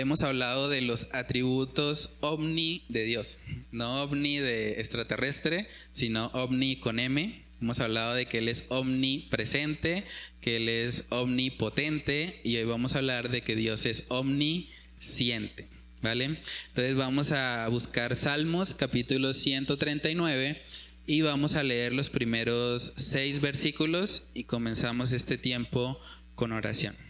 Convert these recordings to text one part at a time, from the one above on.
hemos hablado de los atributos omni de Dios. No omni de extraterrestre, sino omni con M. Hemos hablado de que Él es omnipresente, que Él es omnipotente y hoy vamos a hablar de que Dios es omnisciente. ¿Vale? Entonces vamos a buscar Salmos capítulo 139 y vamos a leer los primeros seis versículos y comenzamos este tiempo con oración.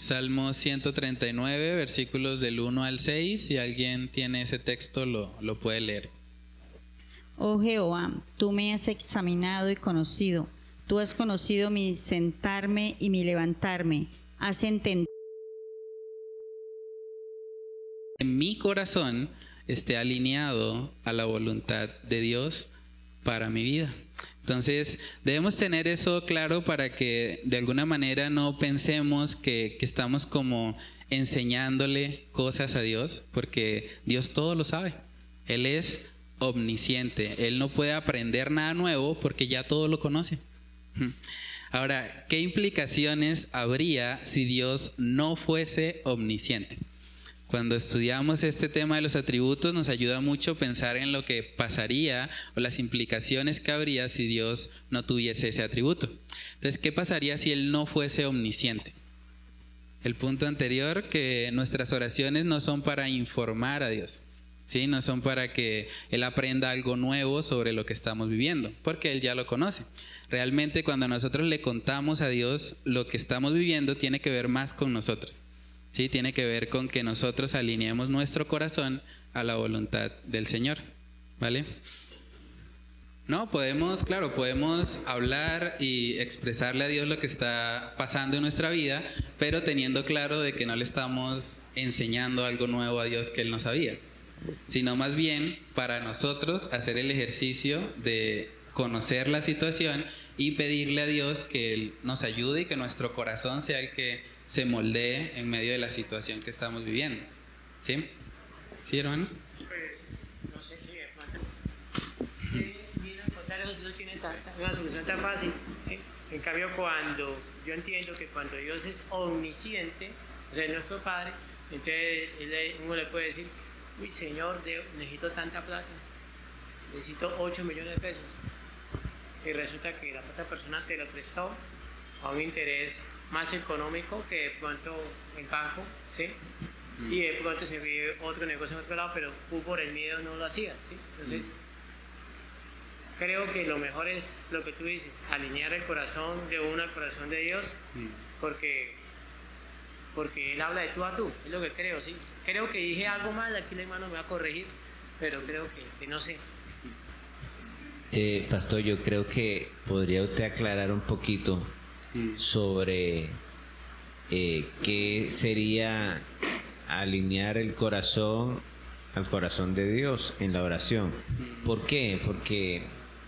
Salmo 139, versículos del 1 al 6. Si alguien tiene ese texto, lo, lo puede leer. Oh Jehová, tú me has examinado y conocido. Tú has conocido mi sentarme y mi levantarme. Has entendido. En mi corazón esté alineado a la voluntad de Dios para mi vida. Entonces, debemos tener eso claro para que de alguna manera no pensemos que, estamos como enseñándole cosas a Dios, porque Dios todo lo sabe. Él es omnisciente. Él no puede aprender nada nuevo porque ya todo lo conoce. Ahora, ¿qué implicaciones habría si Dios no fuese omnisciente? Cuando estudiamos este tema de los atributos nos ayuda mucho pensar en lo que pasaría o las implicaciones que habría si Dios no tuviese ese atributo. Entonces, ¿qué pasaría si Él no fuese omnisciente? El punto anterior, que nuestras oraciones no son para informar a Dios, ¿sí? No son para que Él aprenda algo nuevo sobre lo que estamos viviendo, porque Él ya lo conoce. Realmente cuando nosotros le contamos a Dios lo que estamos viviendo, tiene que ver más con nosotros. ¿Sí? Tiene que ver con que nosotros alineemos nuestro corazón a la voluntad del Señor, ¿vale? No, podemos, claro, podemos hablar y expresarle a Dios lo que está pasando en nuestra vida, pero teniendo claro de que no le estamos enseñando algo nuevo a Dios que Él no sabía, sino más bien para nosotros hacer el ejercicio de conocer la situación y pedirle a Dios que Él nos ayude y que nuestro corazón sea el que se moldee en medio de la situación que estamos viviendo. ¿Sí? ¿Sí, hermano? Pues, no sé si Mira, contar eso tiene una solución tan fácil. ¿sí? En cambio, cuando yo entiendo que cuando Dios es omnisciente, o sea, es nuestro Padre, entonces uno le puede decir, uy, Señor, necesito tanta plata, necesito 8 millones de pesos. Y resulta que la otra persona te lo prestó a un interés más económico que de pronto el banco, ¿sí? Mm. Y de pronto se vive otro negocio en otro lado, pero tú por el miedo no lo hacías, ¿sí? Entonces, mm. creo que lo mejor es lo que tú dices, alinear el corazón de uno al corazón de Dios, mm. porque porque Él habla de tú a tú, es lo que creo, ¿sí? Creo que dije algo mal, aquí el hermano me va a corregir, pero creo que, que no sé. Eh, pastor, yo creo que podría usted aclarar un poquito sobre eh, qué sería alinear el corazón al corazón de Dios en la oración. ¿Por qué? Porque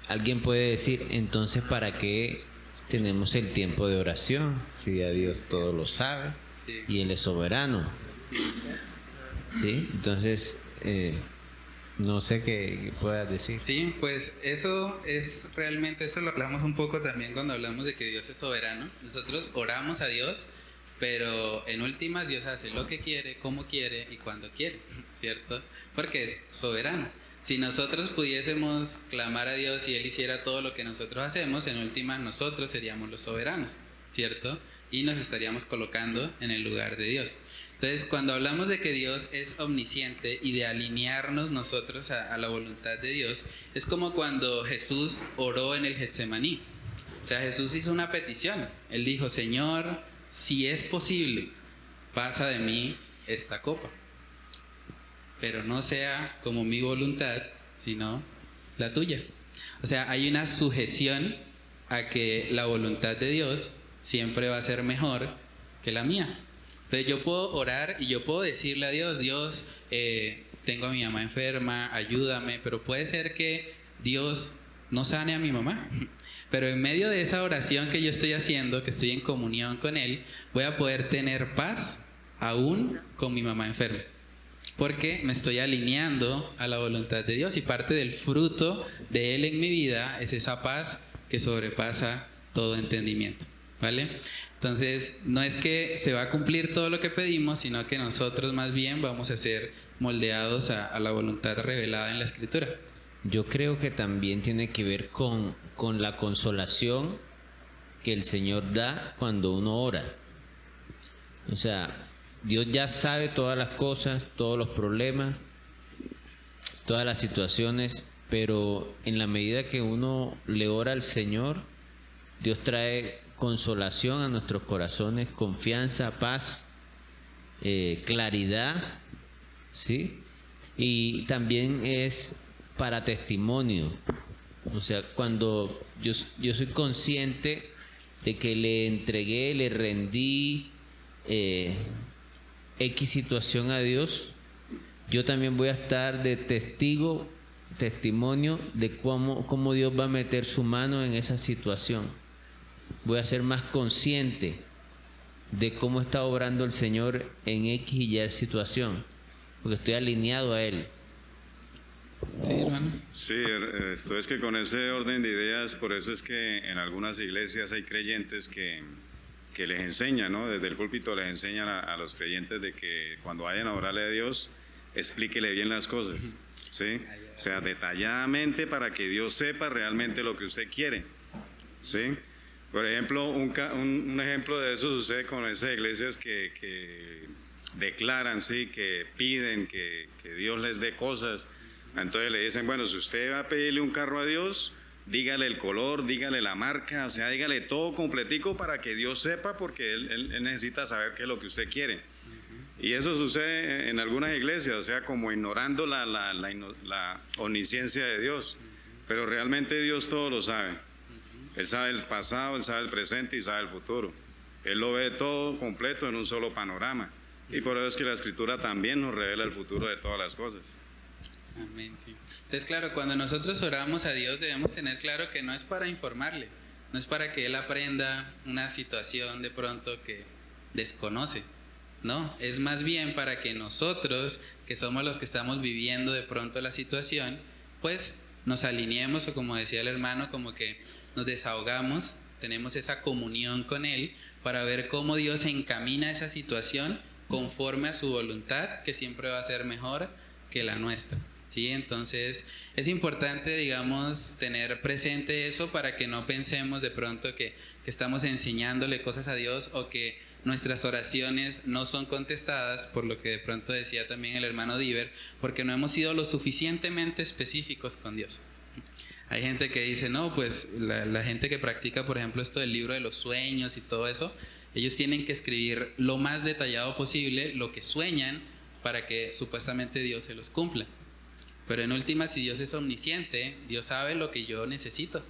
alguien puede decir, entonces, ¿para qué tenemos el tiempo de oración? Si a Dios todo lo sabe y Él es soberano. ¿Sí? Entonces, eh, no sé qué puedas decir. Sí, pues eso es realmente, eso lo hablamos un poco también cuando hablamos de que Dios es soberano. Nosotros oramos a Dios, pero en últimas Dios hace lo que quiere, como quiere y cuando quiere, ¿cierto? Porque es soberano. Si nosotros pudiésemos clamar a Dios y Él hiciera todo lo que nosotros hacemos, en últimas nosotros seríamos los soberanos, ¿cierto? Y nos estaríamos colocando en el lugar de Dios. Entonces, cuando hablamos de que Dios es omnisciente y de alinearnos nosotros a, la voluntad de Dios, es como cuando Jesús oró en el Getsemaní. O sea, Jesús hizo una petición. Él dijo, Señor, si es posible, pasa de mí esta copa. Pero no sea como mi voluntad, sino la tuya. O sea, hay una sujeción a que la voluntad de Dios siempre va a ser mejor que la mía. Entonces yo puedo orar y yo puedo decirle a Dios, Dios, eh, tengo a mi mamá enferma, ayúdame, pero puede ser que Dios no sane a mi mamá. Pero en medio de esa oración que yo estoy haciendo, que estoy en comunión con Él, voy a poder tener paz aún con mi mamá enferma. Porque me estoy alineando a la voluntad de Dios y parte del fruto de Él en mi vida es esa paz que sobrepasa todo entendimiento. ¿Vale? Entonces, no es que se va a cumplir todo lo que pedimos, sino que nosotros más bien vamos a ser moldeados a, la voluntad revelada en la escritura. Yo creo que también tiene que ver con, con la consolación que el Señor da cuando uno ora. O sea, Dios ya sabe todas las cosas, todos los problemas, todas las situaciones, pero en la medida que uno le ora al Señor, Dios trae consolación a nuestros corazones, confianza, paz, eh, claridad, ¿sí? Y también es para testimonio. O sea, cuando yo, yo soy consciente de que le entregué, le rendí eh, X situación a Dios, yo también voy a estar de testigo, testimonio de cómo, cómo Dios va a meter su mano en esa situación. Voy a ser más consciente de cómo está obrando el Señor en X y Y situación, porque estoy alineado a Él. Sí, hermano. Sí, er- esto es que con ese orden de ideas, por eso es que en algunas iglesias hay creyentes que, que les enseñan, ¿no? Desde el púlpito les enseñan a, a los creyentes de que cuando vayan a orarle a Dios, explíquele bien las cosas, ¿sí? O sea, detalladamente para que Dios sepa realmente lo que usted quiere, ¿sí? Por ejemplo, un, un- ejemplo de eso sucede con esas iglesias que, que declaran, sí, que piden que, que Dios les dé cosas. Entonces le dicen, bueno, si usted va a pedirle un carro a Dios, dígale el color, dígale la marca, o sea, dígale todo completico para que Dios sepa, porque él, él- él necesita saber qué es lo que usted quiere. Y eso sucede en algunas iglesias, o sea, como ignorando la, la, la, la omnisciencia de Dios. Pero realmente Dios todo lo sabe. Él sabe el pasado, Él sabe el presente y sabe el futuro. Él lo ve todo completo en un solo panorama. Y por eso es que la escritura también nos revela el futuro de todas las cosas. Amén, sí. Entonces, claro, cuando nosotros oramos a Dios debemos tener claro que no es para informarle, no es para que Él aprenda una situación de pronto que desconoce, no, es más bien para que nosotros, que somos los que estamos viviendo de pronto la situación, pues nos alineemos o como decía el hermano, como que nos desahogamos, tenemos esa comunión con Él para ver cómo Dios encamina esa situación conforme a su voluntad, que siempre va a ser mejor que la nuestra. ¿sí? Entonces es importante, digamos, tener presente eso para que no pensemos de pronto que, que estamos enseñándole cosas a Dios o que nuestras oraciones no son contestadas, por lo que de pronto decía también el hermano Diver, porque no hemos sido lo suficientemente específicos con Dios. Hay gente que dice, no, pues la, gente que practica, por ejemplo, esto del libro de los sueños y todo eso, ellos tienen que escribir lo más detallado posible lo que sueñan para que supuestamente Dios se los cumpla. Pero en última, si Dios es omnisciente, Dios sabe lo que yo necesito.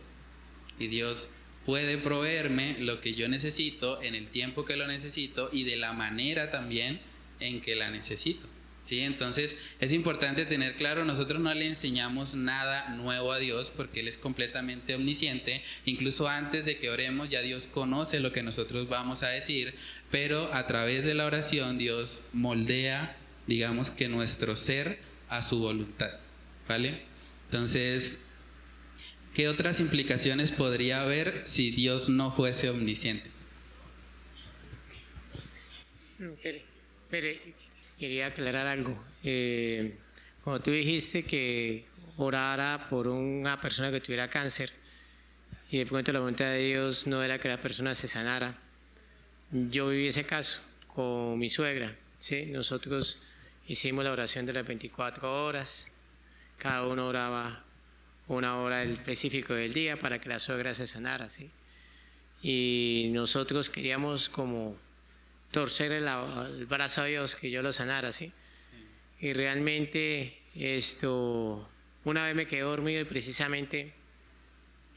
Y Dios puede proveerme lo que yo necesito en el tiempo que lo necesito y de la manera también en que la necesito. ¿Sí? Entonces es importante tener claro, nosotros no le enseñamos nada nuevo a Dios porque Él es completamente omnisciente, incluso antes de que oremos ya Dios conoce lo que nosotros vamos a decir, pero a través de la oración Dios moldea, digamos que nuestro ser a su voluntad, ¿vale? Entonces, ¿qué otras implicaciones podría haber si Dios no fuese omnisciente? Quería aclarar algo. Eh, cuando tú dijiste que orara por una persona que tuviera cáncer y de pronto la voluntad de Dios no era que la persona se sanara, yo viví ese caso con mi suegra. ¿sí? Nosotros hicimos la oración de las 24 horas, cada uno oraba una hora específica del día para que la suegra se sanara. ¿sí? Y nosotros queríamos como torcer el, el, brazo a Dios que yo lo sanara, ¿sí? Y realmente esto, una vez me quedé dormido y precisamente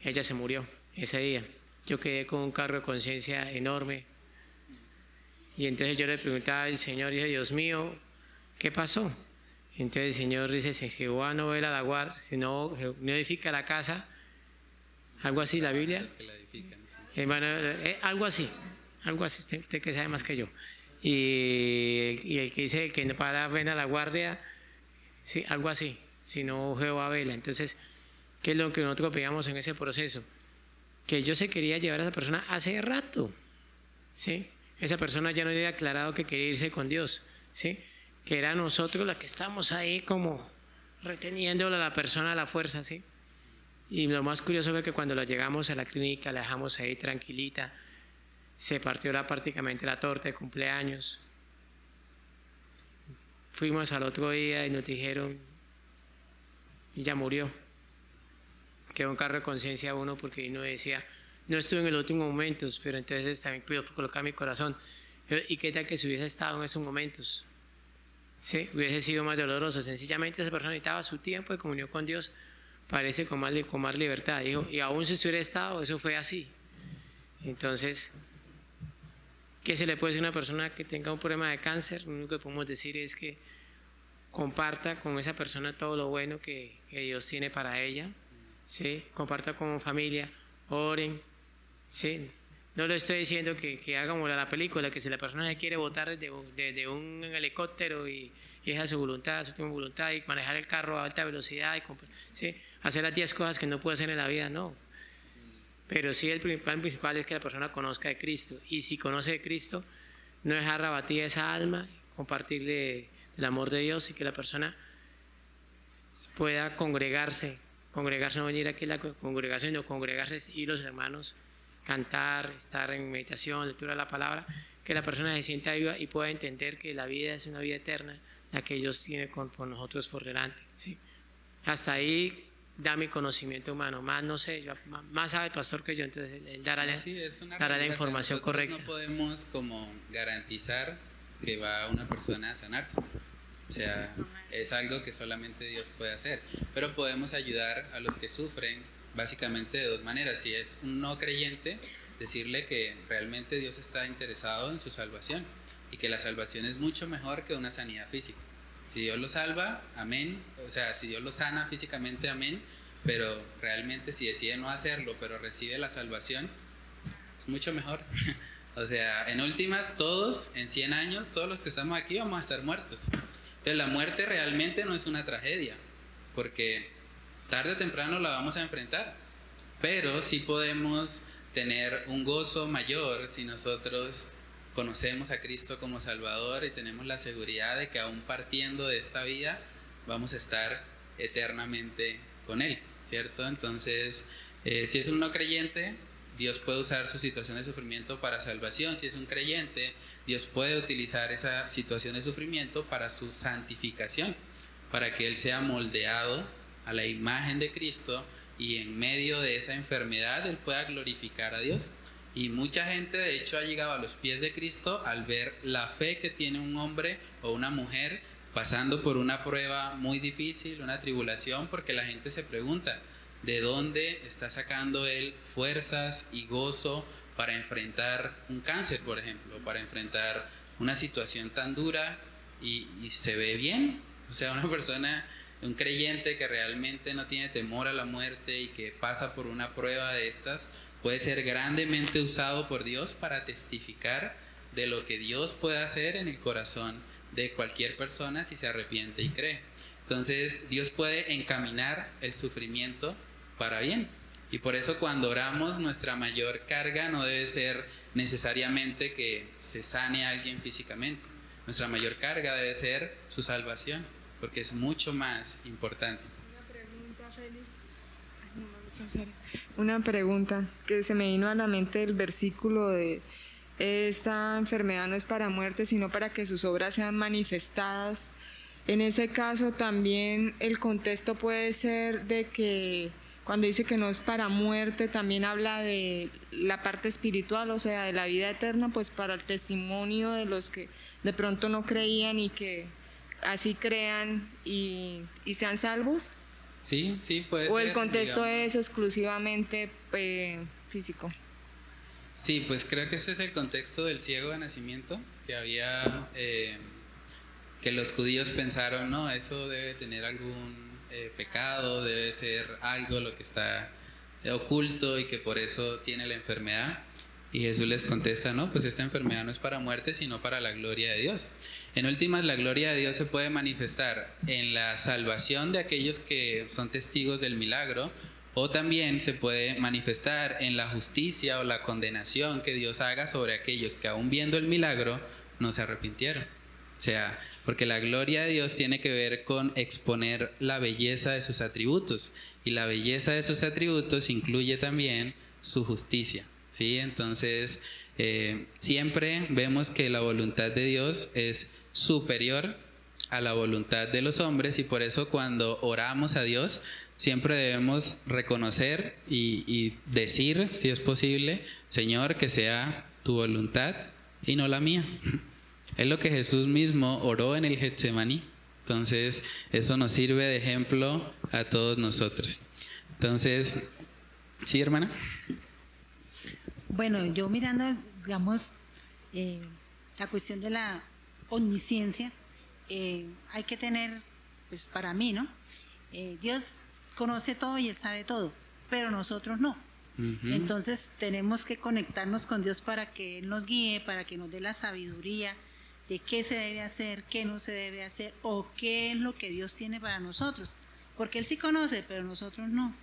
ella se murió ese día. Yo quedé con un cargo de conciencia enorme. Y entonces yo le preguntaba al Señor, dije, Dios mío, ¿qué pasó? Entonces el Señor dice, si Jehová no ve la guarda, si no, no edifica la casa, algo así, la Biblia. Hermano, eh, algo así, algo así, usted, que sabe más que yo. Y, el que dice que no para ven a la guardia, sí, algo así, si no Jehová vela. Entonces, ¿qué es lo que nosotros pegamos en ese proceso? Que yo se quería llevar a esa persona hace rato, ¿sí? Esa persona ya no había aclarado que quería irse con Dios, ¿sí? Que era nosotros la que estamos ahí como reteniéndole a la persona a la fuerza, ¿sí? Y lo más curioso fue que cuando la llegamos a la clínica, la dejamos ahí tranquilita, se partió la, prácticamente la torta de cumpleaños. Fuimos al otro día y nos dijeron, ya murió. Quedó un carro de conciencia uno porque uno decía, no estuve en el último momento, pero entonces también puedo colocar mi corazón. ¿Y qué tal que si hubiese estado en esos momentos? Sí, hubiese sido más doloroso. Sencillamente esa persona necesitaba su tiempo de comunión con Dios, parece con más, con más libertad. Y aún si hubiera estado, eso fue así. Entonces, ¿qué se le puede decir a una persona que tenga un problema de cáncer? Lo único que podemos decir es que comparta con esa persona todo lo bueno que, que Dios tiene para ella. ¿sí? Comparta con familia, oren, Sí, no le estoy diciendo que, que hagamos la película, que si la persona quiere votar desde, un helicóptero y, y es a su voluntad, a su voluntad, y manejar el carro a alta velocidad, y ¿sí? hacer las 10 cosas que no puede hacer en la vida, no. Pero sí el principal, principal es que la persona conozca de Cristo. Y si conoce de Cristo, no dejar abatida esa alma, compartirle el amor de Dios y que la persona pueda congregarse. Congregarse, no venir aquí a la congregación, sino congregarse y los hermanos cantar, estar en meditación, lectura de la palabra, que la persona se sienta viva y pueda entender que la vida es una vida eterna, la que Dios tiene con, nosotros por delante. ¿sí? Hasta ahí da mi conocimiento humano, más no sé, yo, más sabe el pastor que yo, entonces él dará, la, dará la información correcta. No podemos como garantizar que va una persona a sanarse. O sea, es algo que solamente Dios puede hacer. Pero podemos ayudar a los que sufren básicamente de dos maneras. Si es un no creyente, decirle que realmente Dios está interesado en su salvación y que la salvación es mucho mejor que una sanidad física. Si Dios lo salva, amén. O sea, si Dios lo sana físicamente, amén. Pero realmente si decide no hacerlo, pero recibe la salvación, es mucho mejor. o sea, en últimas, todos, en 100 años, todos los que estamos aquí vamos a estar muertos. Pero la muerte realmente no es una tragedia, porque tarde o temprano la vamos a enfrentar, pero sí podemos tener un gozo mayor si nosotros conocemos a Cristo como Salvador y tenemos la seguridad de que aún partiendo de esta vida vamos a estar eternamente con Él, ¿cierto? Entonces, eh, si es un no creyente, Dios puede usar su situación de sufrimiento para salvación. Si es un creyente, Dios puede utilizar esa situación de sufrimiento para su santificación, para que Él sea moldeado a la imagen de Cristo y en medio de esa enfermedad Él pueda glorificar a Dios. Y mucha gente de hecho ha llegado a los pies de Cristo al ver la fe que tiene un hombre o una mujer pasando por una prueba muy difícil, una tribulación, porque la gente se pregunta, ¿de dónde está sacando Él fuerzas y gozo para enfrentar un cáncer, por ejemplo, para enfrentar una situación tan dura y, y se ve bien? O sea, una persona un creyente que realmente no tiene temor a la muerte y que pasa por una prueba de estas, puede ser grandemente usado por Dios para testificar de lo que Dios puede hacer en el corazón de cualquier persona si se arrepiente y cree. Entonces Dios puede encaminar el sufrimiento para bien. Y por eso cuando oramos nuestra mayor carga no debe ser necesariamente que se sane a alguien físicamente. Nuestra mayor carga debe ser su salvación porque es mucho más importante. Una pregunta, Félix. Una pregunta que se me vino a la mente del versículo de esa enfermedad no es para muerte, sino para que sus obras sean manifestadas. En ese caso también el contexto puede ser de que cuando dice que no es para muerte, también habla de la parte espiritual, o sea, de la vida eterna, pues para el testimonio de los que de pronto no creían y que así crean y, sean salvos? Sí, sí, puede ¿O el contexto es exclusivamente eh, físico? Sí, pues creo que ese es el contexto del ciego de nacimiento, que había, eh, que los judíos pensaron, no, eso debe tener algún eh, pecado, debe ser algo lo que está oculto y que por eso tiene la enfermedad. Y Jesús les contesta, no, pues esta enfermedad no es para muerte, sino para la gloria de Dios. En últimas, la gloria de Dios se puede manifestar en la salvación de aquellos que son testigos del milagro O también se puede manifestar en la justicia o la condenación que Dios haga sobre aquellos que aún viendo el milagro no se arrepintieron. O sea, porque la gloria de Dios tiene que ver con exponer la belleza de sus atributos. Y la belleza de sus atributos incluye también su justicia. ¿sí? Entonces, eh, siempre vemos que la voluntad de Dios es superior a la voluntad de los hombres y por eso cuando oramos a Dios siempre debemos reconocer y, decir, si es posible, Señor, que sea tu voluntad y no la mía. Es lo que Jesús mismo oró en el Getsemaní. Entonces, eso nos sirve de ejemplo a todos nosotros. Entonces, ¿sí, hermana? Bueno, yo mirando, digamos, eh, la cuestión de la omnisciencia, eh, hay que tener, pues para mí, ¿no? Eh, Dios conoce todo y Él sabe todo, pero nosotros no. Entonces tenemos que conectarnos con Dios para que Él nos guíe, para que nos dé la sabiduría, de qué se debe hacer, qué no se debe hacer o qué es lo que Dios tiene para nosotros. Porque Él sí conoce, pero nosotros no.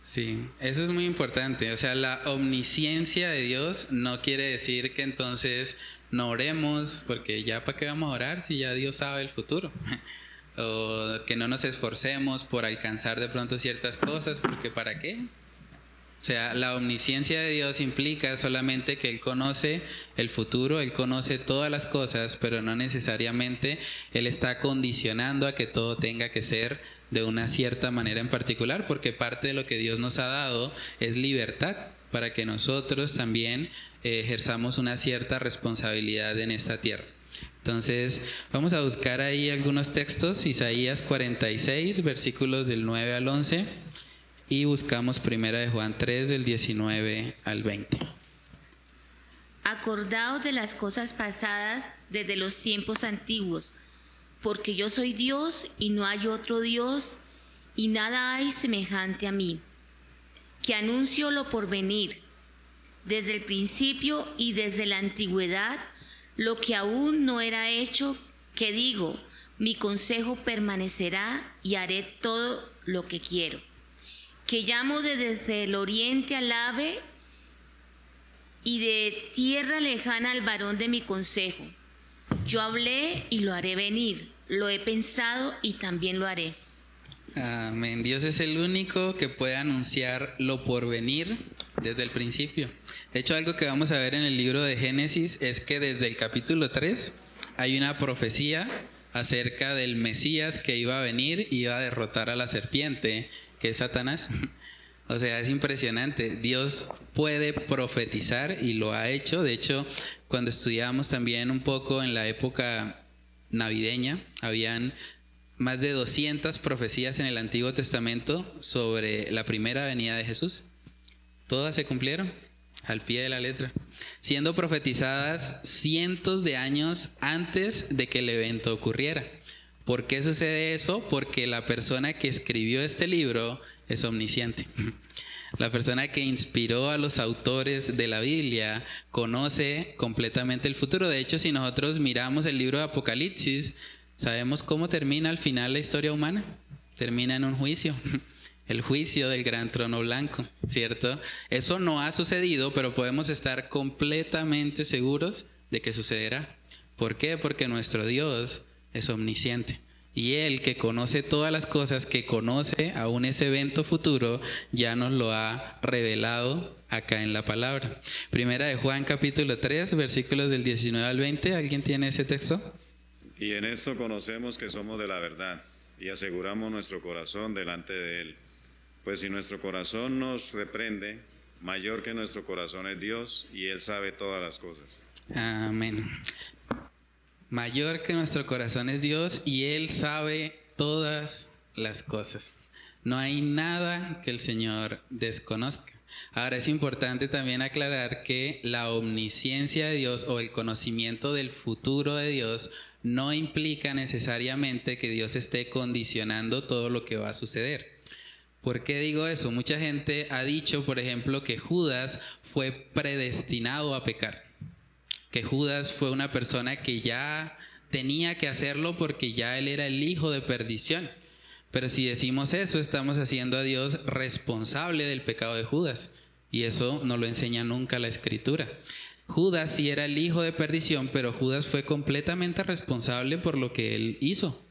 Sí, eso es muy importante. O sea, la omnisciencia de Dios no quiere decir que entonces no oremos, porque ya para qué vamos a orar si ya Dios sabe el futuro. o que no nos esforcemos por alcanzar de pronto ciertas cosas, porque ¿para qué? O sea, la omnisciencia de Dios implica solamente que Él conoce el futuro, Él conoce todas las cosas, pero no necesariamente Él está condicionando a que todo tenga que ser de una cierta manera en particular, porque parte de lo que Dios nos ha dado es libertad para que nosotros también ejerzamos una cierta responsabilidad en esta tierra. Entonces, vamos a buscar ahí algunos textos, Isaías 46, versículos del 9 al 11 y buscamos primera de Juan 3 del 19 al 20. Acordaos de las cosas pasadas desde los tiempos antiguos, porque yo soy Dios y no hay otro Dios y nada hay semejante a mí, que anuncio lo por venir, desde el principio y desde la antigüedad, lo que aún no era hecho, que digo, mi consejo permanecerá y haré todo lo que quiero que llamo desde el oriente al ave y de tierra lejana al varón de mi consejo. Yo hablé y lo haré venir, lo he pensado y también lo haré. Amén. Dios es el único que puede anunciar lo por venir desde el principio. De hecho, algo que vamos a ver en el libro de Génesis es que desde el capítulo 3 hay una profecía acerca del Mesías que iba a venir y iba a derrotar a la serpiente que es Satanás. O sea, es impresionante. Dios puede profetizar y lo ha hecho. De hecho, cuando estudiamos también un poco en la época navideña, habían más de 200 profecías en el Antiguo Testamento sobre la primera venida de Jesús. Todas se cumplieron al pie de la letra, siendo profetizadas cientos de años antes de que el evento ocurriera. ¿Por qué sucede eso? Porque la persona que escribió este libro es omnisciente. La persona que inspiró a los autores de la Biblia conoce completamente el futuro. De hecho, si nosotros miramos el libro de Apocalipsis, sabemos cómo termina al final la historia humana. Termina en un juicio, el juicio del gran trono blanco, ¿cierto? Eso no ha sucedido, pero podemos estar completamente seguros de que sucederá. ¿Por qué? Porque nuestro Dios es omnisciente. Y Él que conoce todas las cosas, que conoce aún ese evento futuro, ya nos lo ha revelado acá en la palabra. Primera de Juan capítulo 3, versículos del 19 al 20. ¿Alguien tiene ese texto? Y en esto conocemos que somos de la verdad y aseguramos nuestro corazón delante de Él. Pues si nuestro corazón nos reprende, mayor que nuestro corazón es Dios y Él sabe todas las cosas. Amén. Mayor que nuestro corazón es Dios y Él sabe todas las cosas. No hay nada que el Señor desconozca. Ahora es importante también aclarar que la omnisciencia de Dios o el conocimiento del futuro de Dios no implica necesariamente que Dios esté condicionando todo lo que va a suceder. ¿Por qué digo eso? Mucha gente ha dicho, por ejemplo, que Judas fue predestinado a pecar que Judas fue una persona que ya tenía que hacerlo porque ya él era el hijo de perdición. Pero si decimos eso, estamos haciendo a Dios responsable del pecado de Judas. Y eso no lo enseña nunca la escritura. Judas sí era el hijo de perdición, pero Judas fue completamente responsable por lo que él hizo.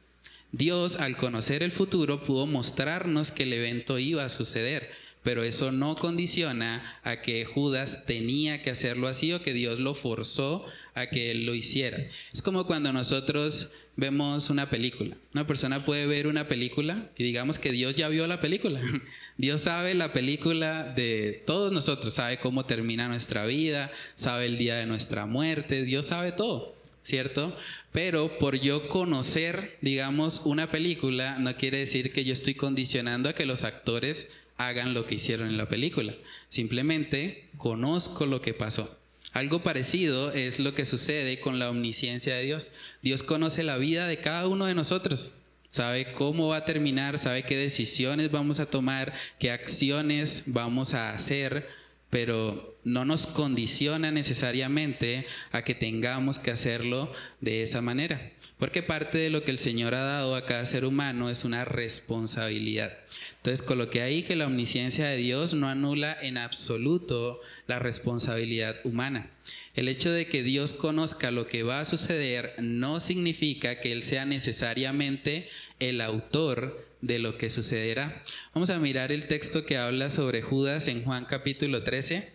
Dios, al conocer el futuro, pudo mostrarnos que el evento iba a suceder, pero eso no condiciona a que Judas tenía que hacerlo así o que Dios lo forzó a que él lo hiciera. Es como cuando nosotros vemos una película. Una persona puede ver una película y digamos que Dios ya vio la película. Dios sabe la película de todos nosotros, sabe cómo termina nuestra vida, sabe el día de nuestra muerte, Dios sabe todo. ¿Cierto? Pero por yo conocer, digamos, una película, no quiere decir que yo estoy condicionando a que los actores hagan lo que hicieron en la película. Simplemente conozco lo que pasó. Algo parecido es lo que sucede con la omnisciencia de Dios. Dios conoce la vida de cada uno de nosotros. Sabe cómo va a terminar, sabe qué decisiones vamos a tomar, qué acciones vamos a hacer pero no nos condiciona necesariamente a que tengamos que hacerlo de esa manera, porque parte de lo que el Señor ha dado a cada ser humano es una responsabilidad. Entonces coloqué ahí que la omnisciencia de Dios no anula en absoluto la responsabilidad humana. El hecho de que Dios conozca lo que va a suceder no significa que Él sea necesariamente el autor de lo que sucederá. Vamos a mirar el texto que habla sobre Judas en Juan capítulo 13.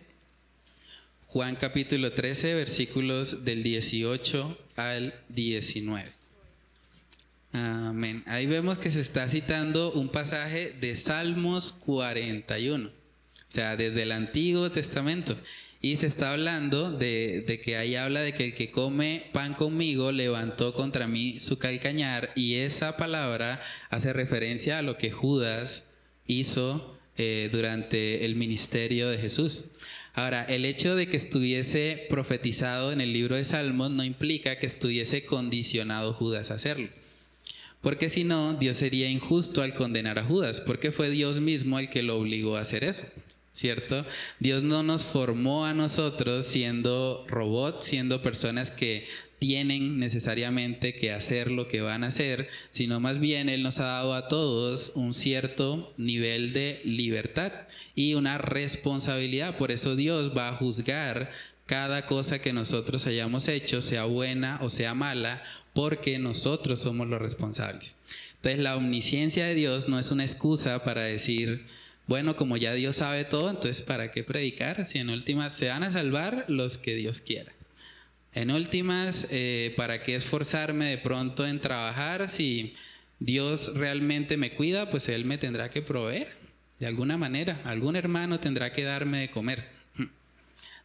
Juan capítulo 13, versículos del 18 al 19. Amén. Ahí vemos que se está citando un pasaje de Salmos 41, o sea, desde el Antiguo Testamento. Y se está hablando de, que ahí habla de que el que come pan conmigo levantó contra mí su calcañar y esa palabra hace referencia a lo que Judas hizo eh, durante el ministerio de Jesús. Ahora, el hecho de que estuviese profetizado en el libro de Salmos no implica que estuviese condicionado Judas a hacerlo. Porque si no, Dios sería injusto al condenar a Judas, porque fue Dios mismo el que lo obligó a hacer eso. ¿Cierto? Dios no nos formó a nosotros siendo robots, siendo personas que tienen necesariamente que hacer lo que van a hacer, sino más bien Él nos ha dado a todos un cierto nivel de libertad y una responsabilidad. Por eso Dios va a juzgar cada cosa que nosotros hayamos hecho, sea buena o sea mala, porque nosotros somos los responsables. Entonces la omnisciencia de Dios no es una excusa para decir, bueno, como ya Dios sabe todo, entonces ¿para qué predicar? Si en últimas se van a salvar los que Dios quiera. En últimas, eh, ¿para qué esforzarme de pronto en trabajar si Dios realmente me cuida? Pues Él me tendrá que proveer de alguna manera. Algún hermano tendrá que darme de comer.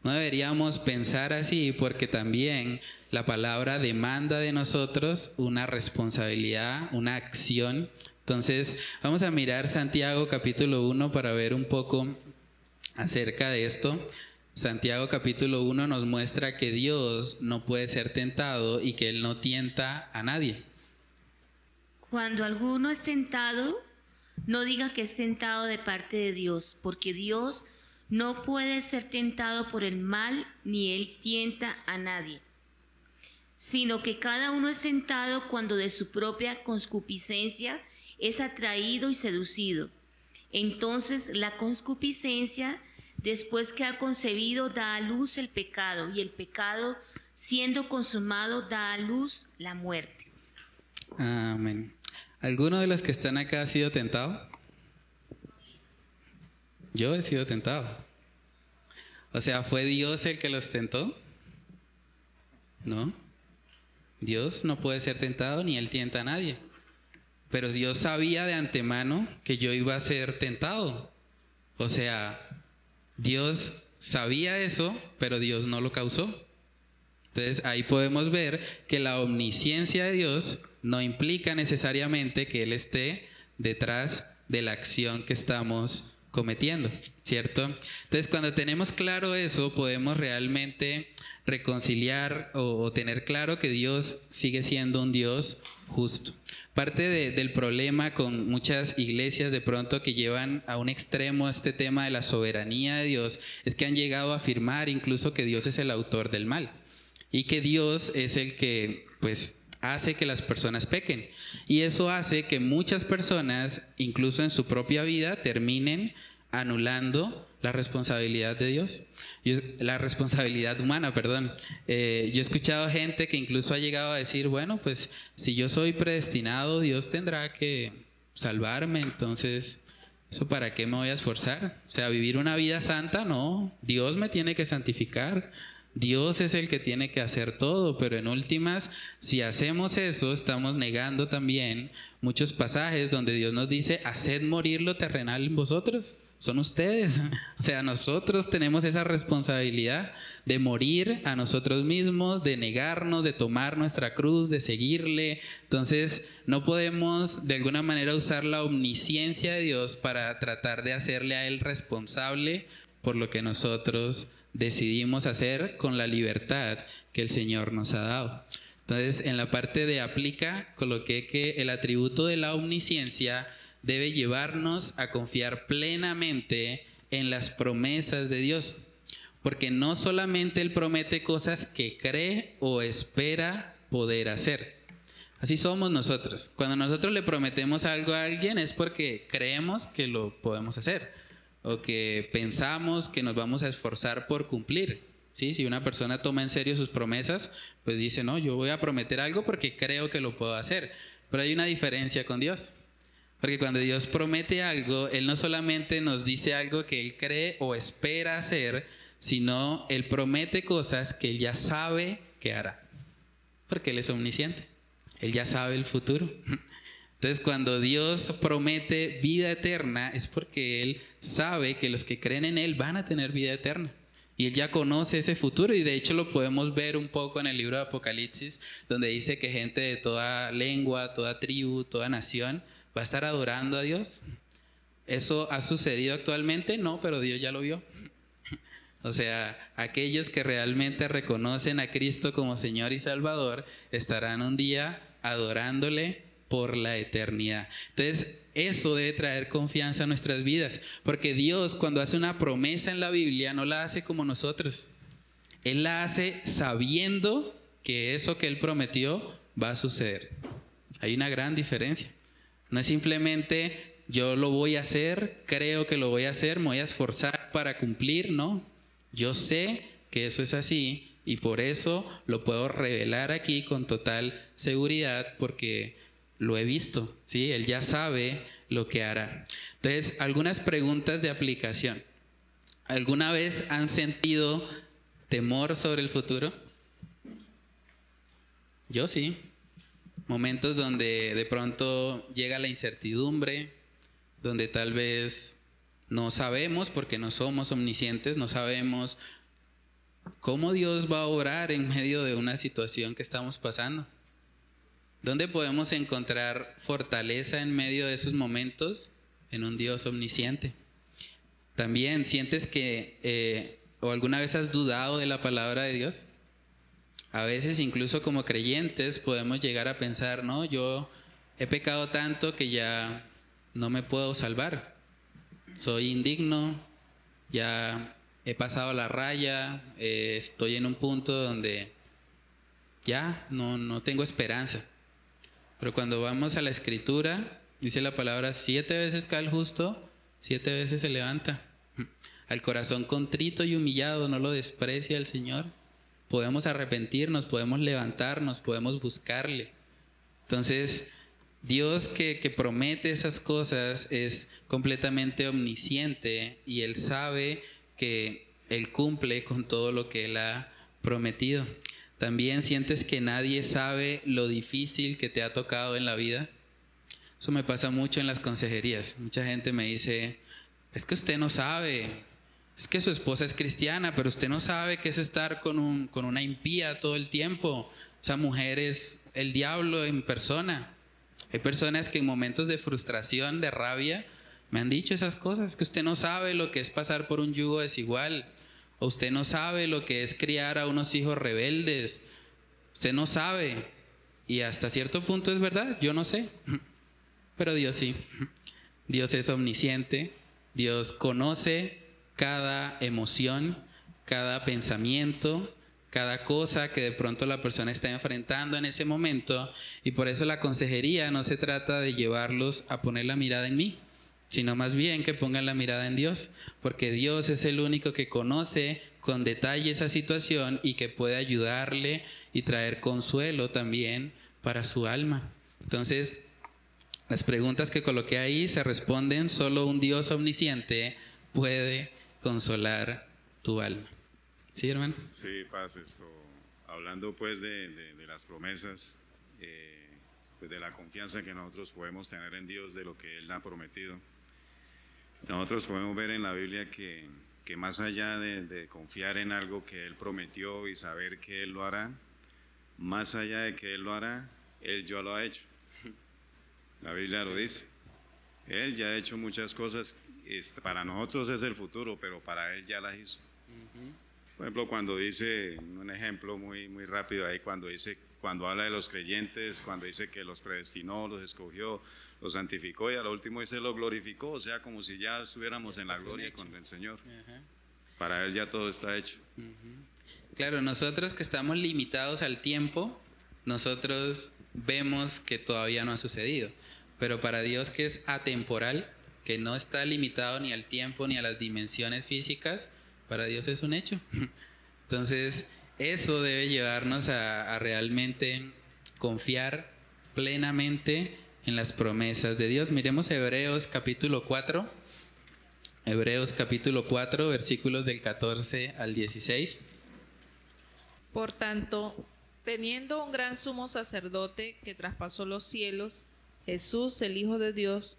No deberíamos pensar así porque también la palabra demanda de nosotros una responsabilidad, una acción entonces, vamos a mirar Santiago capítulo 1 para ver un poco acerca de esto. Santiago capítulo 1 nos muestra que Dios no puede ser tentado y que Él no tienta a nadie. Cuando alguno es tentado, no diga que es tentado de parte de Dios, porque Dios no puede ser tentado por el mal, ni Él tienta a nadie, sino que cada uno es tentado cuando de su propia concupiscencia es atraído y seducido. Entonces la concupiscencia, después que ha concebido, da a luz el pecado y el pecado, siendo consumado, da a luz la muerte. Amén. ¿Alguno de los que están acá ha sido tentado? Yo he sido tentado. O sea, ¿fue Dios el que los tentó? No. Dios no puede ser tentado ni él tienta a nadie. Pero Dios sabía de antemano que yo iba a ser tentado. O sea, Dios sabía eso, pero Dios no lo causó. Entonces ahí podemos ver que la omnisciencia de Dios no implica necesariamente que Él esté detrás de la acción que estamos cometiendo, ¿cierto? Entonces cuando tenemos claro eso, podemos realmente reconciliar o, tener claro que Dios sigue siendo un Dios justo. Parte del problema con muchas iglesias de pronto que llevan a un extremo este tema de la soberanía de Dios es que han llegado a afirmar incluso que Dios es el autor del mal y que Dios es el que pues hace que las personas pequen. Y eso hace que muchas personas, incluso en su propia vida, terminen anulando la responsabilidad de Dios, la responsabilidad humana, perdón. Eh, yo he escuchado gente que incluso ha llegado a decir, bueno, pues si yo soy predestinado, Dios tendrá que salvarme, entonces, ¿eso para qué me voy a esforzar? O sea, vivir una vida santa, no, Dios me tiene que santificar. Dios es el que tiene que hacer todo, pero en últimas, si hacemos eso, estamos negando también muchos pasajes donde Dios nos dice, haced morir lo terrenal en vosotros son ustedes. O sea, nosotros tenemos esa responsabilidad de morir a nosotros mismos, de negarnos, de tomar nuestra cruz, de seguirle. Entonces, no podemos de alguna manera usar la omnisciencia de Dios para tratar de hacerle a Él responsable por lo que nosotros decidimos hacer con la libertad que el Señor nos ha dado. Entonces, en la parte de aplica, coloqué que el atributo de la omnisciencia debe llevarnos a confiar plenamente en las promesas de Dios. Porque no solamente Él promete cosas que cree o espera poder hacer. Así somos nosotros. Cuando nosotros le prometemos algo a alguien es porque creemos que lo podemos hacer o que pensamos que nos vamos a esforzar por cumplir. ¿Sí? Si una persona toma en serio sus promesas, pues dice, no, yo voy a prometer algo porque creo que lo puedo hacer. Pero hay una diferencia con Dios. Porque cuando Dios promete algo, Él no solamente nos dice algo que Él cree o espera hacer, sino Él promete cosas que Él ya sabe que hará. Porque Él es omnisciente. Él ya sabe el futuro. Entonces cuando Dios promete vida eterna es porque Él sabe que los que creen en Él van a tener vida eterna. Y Él ya conoce ese futuro y de hecho lo podemos ver un poco en el libro de Apocalipsis, donde dice que gente de toda lengua, toda tribu, toda nación va a estar adorando a Dios. ¿Eso ha sucedido actualmente? No, pero Dios ya lo vio. O sea, aquellos que realmente reconocen a Cristo como Señor y Salvador estarán un día adorándole por la eternidad. Entonces, eso debe traer confianza a nuestras vidas, porque Dios cuando hace una promesa en la Biblia no la hace como nosotros. Él la hace sabiendo que eso que Él prometió va a suceder. Hay una gran diferencia. No es simplemente yo lo voy a hacer, creo que lo voy a hacer, me voy a esforzar para cumplir, no. Yo sé que eso es así y por eso lo puedo revelar aquí con total seguridad porque lo he visto, ¿sí? Él ya sabe lo que hará. Entonces, algunas preguntas de aplicación. ¿Alguna vez han sentido temor sobre el futuro? Yo sí. Momentos donde de pronto llega la incertidumbre, donde tal vez no sabemos, porque no somos omniscientes, no sabemos cómo Dios va a obrar en medio de una situación que estamos pasando. ¿Dónde podemos encontrar fortaleza en medio de esos momentos? En un Dios omnisciente. También sientes que, eh, o alguna vez has dudado de la palabra de Dios. A veces incluso como creyentes podemos llegar a pensar, no, yo he pecado tanto que ya no me puedo salvar. Soy indigno, ya he pasado la raya, eh, estoy en un punto donde ya no, no tengo esperanza. Pero cuando vamos a la escritura, dice la palabra, siete veces cae el justo, siete veces se levanta. Al corazón contrito y humillado no lo desprecia el Señor podemos arrepentirnos, podemos levantarnos, podemos buscarle. Entonces, Dios que, promete esas cosas es completamente omnisciente y Él sabe que Él cumple con todo lo que Él ha prometido. También sientes que nadie sabe lo difícil que te ha tocado en la vida. Eso me pasa mucho en las consejerías. Mucha gente me dice, es que usted no sabe, es que su esposa es cristiana, pero usted no sabe qué es estar con, un, con una impía todo el tiempo. Esa mujer es el diablo en persona. Hay personas que en momentos de frustración, de rabia, me han dicho esas cosas, que usted no sabe lo que es pasar por un yugo desigual, o usted no sabe lo que es criar a unos hijos rebeldes, usted no sabe, y hasta cierto punto es verdad, yo no sé, pero Dios sí, Dios es omnisciente, Dios conoce cada emoción, cada pensamiento, cada cosa que de pronto la persona está enfrentando en ese momento y por eso la consejería no se trata de llevarlos a poner la mirada en mí, sino más bien que pongan la mirada en Dios, porque Dios es el único que conoce con detalle esa situación y que puede ayudarle y traer consuelo también para su alma. Entonces, las preguntas que coloqué ahí se responden, solo un Dios omnisciente puede consolar tu alma. ¿Sí, hermano? Sí, Paz, esto, hablando pues de, las promesas, eh, pues de la confianza que nosotros podemos tener en Dios, de lo que Él ha prometido. Nosotros podemos ver en la Biblia que, que más allá de, de, confiar en algo que Él prometió y saber que Él lo hará, más allá de que Él lo hará, Él ya lo ha hecho. La Biblia lo dice. Él ya ha hecho muchas cosas, para nosotros es el futuro, pero para Él ya las hizo. Por ejemplo, cuando dice, un ejemplo muy, muy rápido ahí, cuando dice, cuando habla de los creyentes, cuando dice que los predestinó, los escogió, los santificó y a lo último dice lo glorificó, o sea, como si ya estuviéramos en la gloria con el Señor. Para Él ya todo está hecho. Claro, nosotros que estamos limitados al tiempo, nosotros vemos que todavía no ha sucedido, pero para Dios que es atemporal, que no está limitado ni al tiempo ni a las dimensiones físicas, para Dios es un hecho. Entonces, eso debe llevarnos a, realmente confiar plenamente en las promesas de Dios. Miremos Hebreos capítulo 4. Hebreos capítulo 4, versículos del 14 al 16. Por tanto, teniendo un gran sumo sacerdote que traspasó los cielos, Jesús, el Hijo de Dios,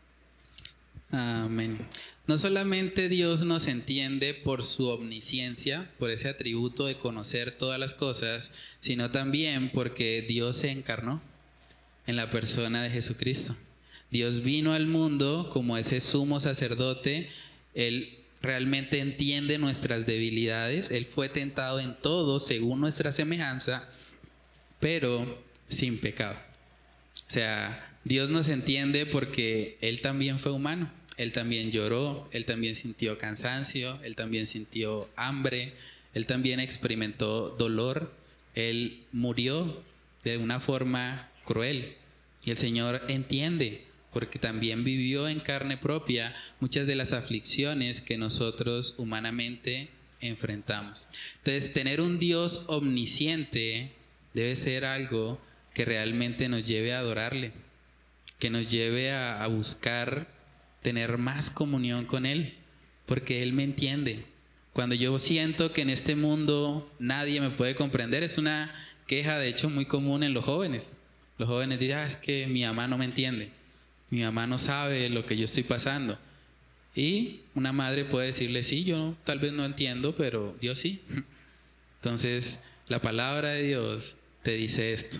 Amén. No solamente Dios nos entiende por su omnisciencia, por ese atributo de conocer todas las cosas, sino también porque Dios se encarnó en la persona de Jesucristo. Dios vino al mundo como ese sumo sacerdote, Él realmente entiende nuestras debilidades, Él fue tentado en todo según nuestra semejanza, pero sin pecado. O sea, Dios nos entiende porque Él también fue humano él también lloró, él también sintió cansancio, él también sintió hambre, él también experimentó dolor, él murió de una forma cruel. Y el Señor entiende, porque también vivió en carne propia muchas de las aflicciones que nosotros humanamente enfrentamos. Entonces, tener un Dios omnisciente debe ser algo que realmente nos lleve a adorarle, que nos lleve a, a buscar tener más comunión con Él, porque Él me entiende. Cuando yo siento que en este mundo nadie me puede comprender, es una queja de hecho muy común en los jóvenes. Los jóvenes dicen, ah, es que mi mamá no me entiende, mi mamá no sabe lo que yo estoy pasando. Y una madre puede decirle, sí, yo tal vez no entiendo, pero Dios sí. Entonces, la palabra de Dios te dice esto.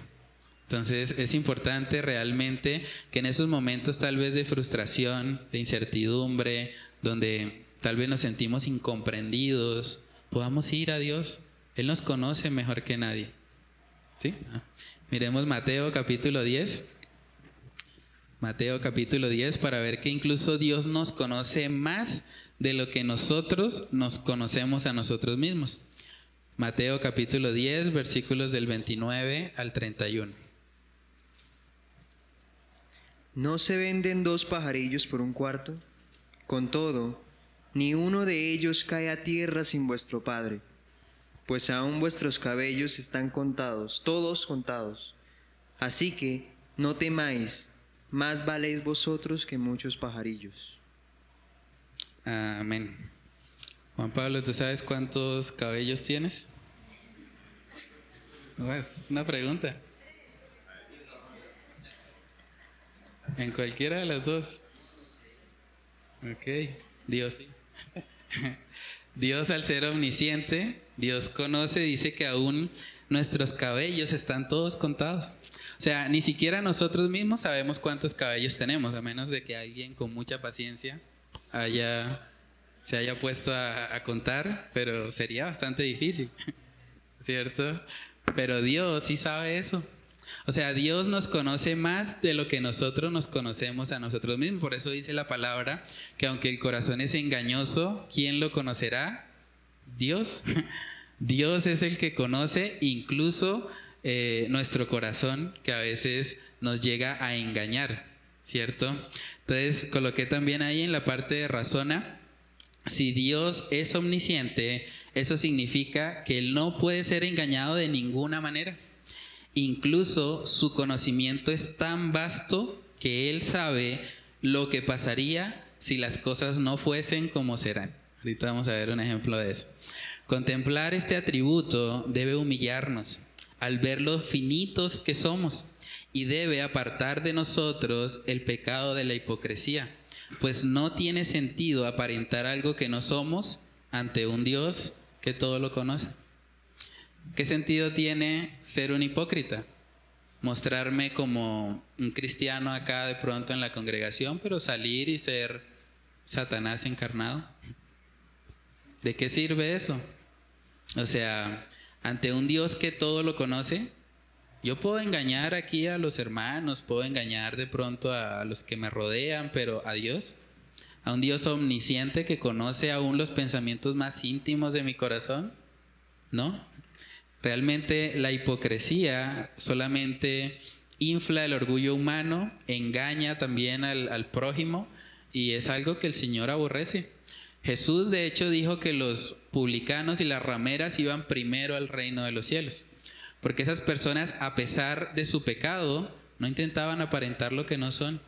Entonces es importante realmente que en esos momentos tal vez de frustración, de incertidumbre, donde tal vez nos sentimos incomprendidos, podamos ir a Dios. Él nos conoce mejor que nadie. ¿Sí? Ah. Miremos Mateo capítulo 10. Mateo capítulo 10 para ver que incluso Dios nos conoce más de lo que nosotros nos conocemos a nosotros mismos. Mateo capítulo 10 versículos del 29 al 31. ¿No se venden dos pajarillos por un cuarto? Con todo, ni uno de ellos cae a tierra sin vuestro Padre, pues aún vuestros cabellos están contados, todos contados. Así que no temáis, más valéis vosotros que muchos pajarillos. Amén. Juan Pablo, ¿tú sabes cuántos cabellos tienes? es una pregunta. En cualquiera de las dos. Ok, Dios. Dios al ser omnisciente, Dios conoce, dice que aún nuestros cabellos están todos contados. O sea, ni siquiera nosotros mismos sabemos cuántos cabellos tenemos, a menos de que alguien con mucha paciencia haya, se haya puesto a contar, pero sería bastante difícil, ¿cierto? Pero Dios sí sabe eso. O sea, Dios nos conoce más de lo que nosotros nos conocemos a nosotros mismos. Por eso dice la palabra que aunque el corazón es engañoso, ¿quién lo conocerá? Dios. Dios es el que conoce incluso eh, nuestro corazón, que a veces nos llega a engañar, ¿cierto? Entonces coloqué también ahí en la parte de razona, si Dios es omnisciente, eso significa que Él no puede ser engañado de ninguna manera. Incluso su conocimiento es tan vasto que Él sabe lo que pasaría si las cosas no fuesen como serán. Ahorita vamos a ver un ejemplo de eso. Contemplar este atributo debe humillarnos al ver lo finitos que somos y debe apartar de nosotros el pecado de la hipocresía, pues no tiene sentido aparentar algo que no somos ante un Dios que todo lo conoce. ¿Qué sentido tiene ser un hipócrita? Mostrarme como un cristiano acá de pronto en la congregación, pero salir y ser Satanás encarnado. ¿De qué sirve eso? O sea, ante un Dios que todo lo conoce, yo puedo engañar aquí a los hermanos, puedo engañar de pronto a los que me rodean, pero a Dios, a un Dios omnisciente que conoce aún los pensamientos más íntimos de mi corazón, ¿no? Realmente la hipocresía solamente infla el orgullo humano, engaña también al, prójimo y es algo que el Señor aborrece. Jesús de hecho dijo que los publicanos y las rameras iban primero al reino de los cielos, porque esas personas a pesar de su pecado no intentaban aparentar lo que no son.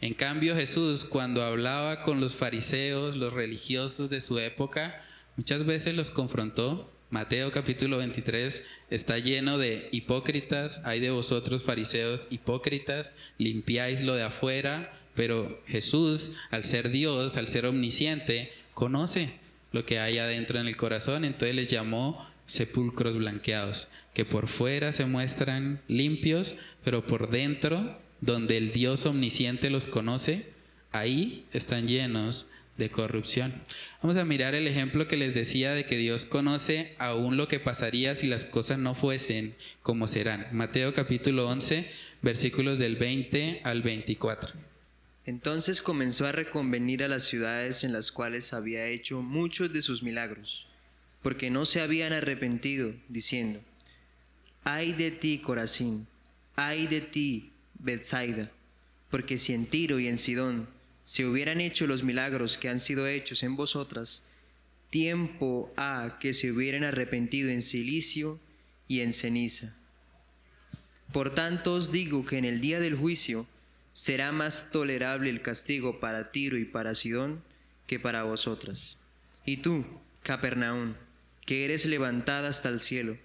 En cambio Jesús cuando hablaba con los fariseos, los religiosos de su época, muchas veces los confrontó. Mateo capítulo 23 está lleno de hipócritas, hay de vosotros fariseos hipócritas, limpiáis lo de afuera, pero Jesús, al ser Dios, al ser omnisciente, conoce lo que hay adentro en el corazón, entonces les llamó sepulcros blanqueados, que por fuera se muestran limpios, pero por dentro, donde el Dios omnisciente los conoce, ahí están llenos de corrupción. Vamos a mirar el ejemplo que les decía de que Dios conoce aún lo que pasaría si las cosas no fuesen como serán. Mateo capítulo 11, versículos del 20 al 24. Entonces comenzó a reconvenir a las ciudades en las cuales había hecho muchos de sus milagros, porque no se habían arrepentido, diciendo, ay de ti, Corazín, ay de ti, Bethsaida, porque si en Tiro y en Sidón se hubieran hecho los milagros que han sido hechos en vosotras, tiempo ha que se hubieran arrepentido en silicio y en ceniza. Por tanto os digo que en el día del juicio, será más tolerable el castigo para Tiro y para Sidón que para vosotras. Y tú, Capernaum, que eres levantada hasta el cielo,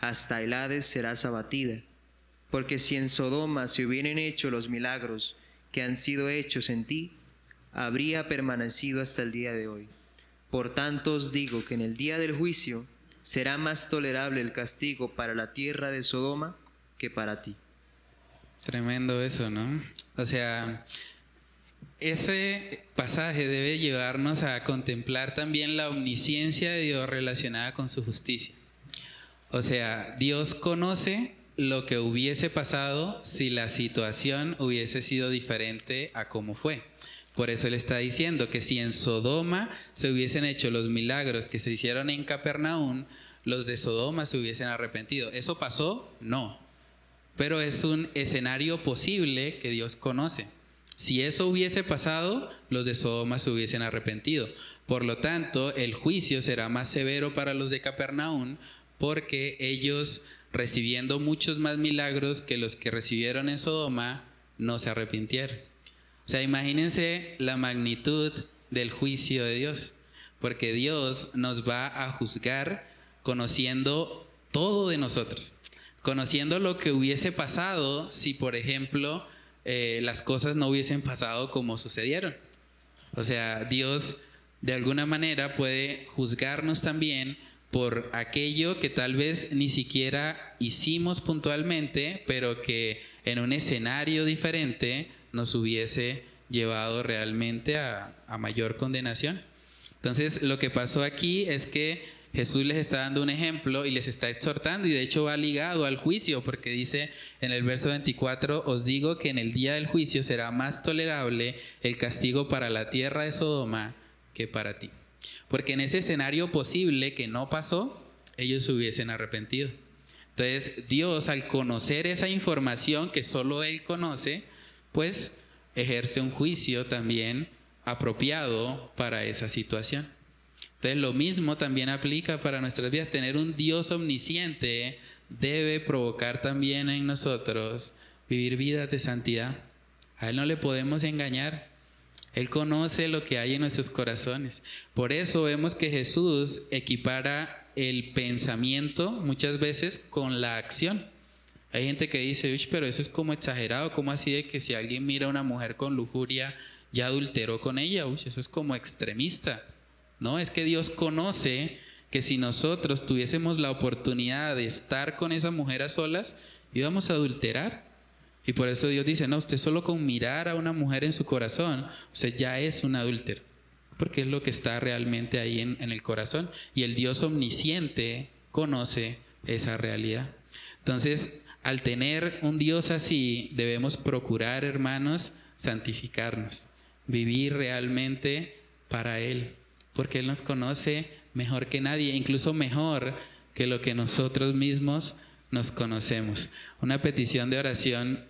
hasta el Hades serás abatida. Porque si en Sodoma se hubieran hecho los milagros que han sido hechos en ti, habría permanecido hasta el día de hoy. Por tanto os digo que en el día del juicio será más tolerable el castigo para la tierra de Sodoma que para ti. Tremendo eso, ¿no? O sea, ese pasaje debe llevarnos a contemplar también la omnisciencia de Dios relacionada con su justicia. O sea, Dios conoce lo que hubiese pasado si la situación hubiese sido diferente a como fue. Por eso él está diciendo que si en Sodoma se hubiesen hecho los milagros que se hicieron en Capernaum, los de Sodoma se hubiesen arrepentido. ¿Eso pasó? No pero es un escenario posible que Dios conoce. Si eso hubiese pasado, los de Sodoma se hubiesen arrepentido. Por lo tanto, el juicio será más severo para los de Capernaum porque ellos, recibiendo muchos más milagros que los que recibieron en Sodoma, no se arrepintieron. O sea, imagínense la magnitud del juicio de Dios, porque Dios nos va a juzgar conociendo todo de nosotros conociendo lo que hubiese pasado si, por ejemplo, eh, las cosas no hubiesen pasado como sucedieron. O sea, Dios de alguna manera puede juzgarnos también por aquello que tal vez ni siquiera hicimos puntualmente, pero que en un escenario diferente nos hubiese llevado realmente a, mayor condenación. Entonces, lo que pasó aquí es que Jesús les está dando un ejemplo y les está exhortando y de hecho va ligado al juicio porque dice en el verso 24, os digo que en el día del juicio será más tolerable el castigo para la tierra de Sodoma que para ti. Porque en ese escenario posible que no pasó, ellos se hubiesen arrepentido. Entonces Dios al conocer esa información que solo Él conoce, pues ejerce un juicio también apropiado para esa situación. Entonces lo mismo también aplica para nuestras vidas. Tener un Dios omnisciente debe provocar también en nosotros vivir vidas de santidad. A Él no le podemos engañar. Él conoce lo que hay en nuestros corazones. Por eso vemos que Jesús equipara el pensamiento muchas veces con la acción. Hay gente que dice, Uy, pero eso es como exagerado, ¿cómo así de que si alguien mira a una mujer con lujuria, ya adulteró con ella? Uy, eso es como extremista. No, es que Dios conoce que si nosotros tuviésemos la oportunidad de estar con esa mujer a solas, íbamos a adulterar. Y por eso Dios dice, no, usted solo con mirar a una mujer en su corazón, usted ya es un adúltero, porque es lo que está realmente ahí en, en el corazón. Y el Dios omnisciente conoce esa realidad. Entonces, al tener un Dios así, debemos procurar, hermanos, santificarnos, vivir realmente para Él, porque Él nos conoce mejor que nadie, incluso mejor que lo que nosotros mismos nos conocemos. Una petición de oración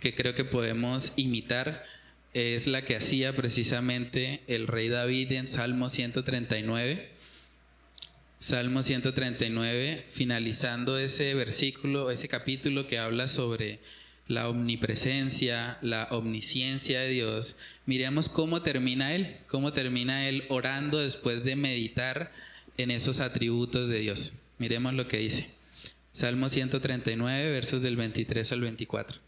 que creo que podemos imitar es la que hacía precisamente el rey David en Salmo 139. Salmo 139, finalizando ese versículo, ese capítulo que habla sobre la omnipresencia, la omnisciencia de Dios, miremos cómo termina él, cómo termina él orando después de meditar en esos atributos de Dios. Miremos lo que dice. Salmo 139, versos del 23 al 24.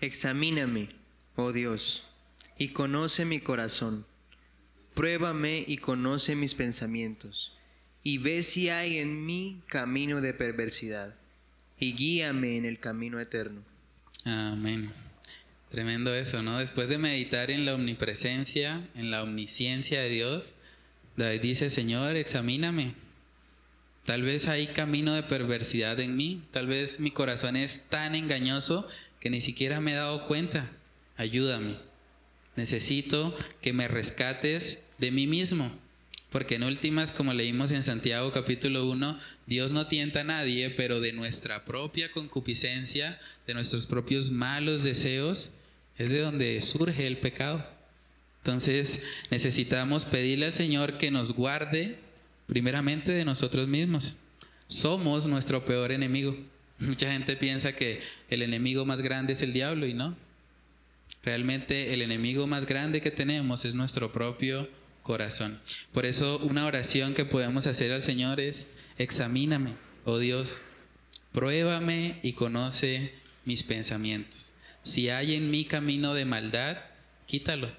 Examíname, oh Dios, y conoce mi corazón. Pruébame y conoce mis pensamientos, y ve si hay en mí camino de perversidad, y guíame en el camino eterno. Amén. Tremendo eso, ¿no? Después de meditar en la omnipresencia, en la omnisciencia de Dios, David dice, Señor, examíname. Tal vez hay camino de perversidad en mí, tal vez mi corazón es tan engañoso que ni siquiera me he dado cuenta. Ayúdame. Necesito que me rescates de mí mismo. Porque en últimas, como leímos en Santiago capítulo 1, Dios no tienta a nadie, pero de nuestra propia concupiscencia, de nuestros propios malos deseos, es de donde surge el pecado. Entonces necesitamos pedirle al Señor que nos guarde primeramente de nosotros mismos. Somos nuestro peor enemigo. Mucha gente piensa que el enemigo más grande es el diablo y no. Realmente el enemigo más grande que tenemos es nuestro propio corazón. Por eso una oración que podemos hacer al Señor es, examíname, oh Dios, pruébame y conoce mis pensamientos. Si hay en mí camino de maldad, quítalo.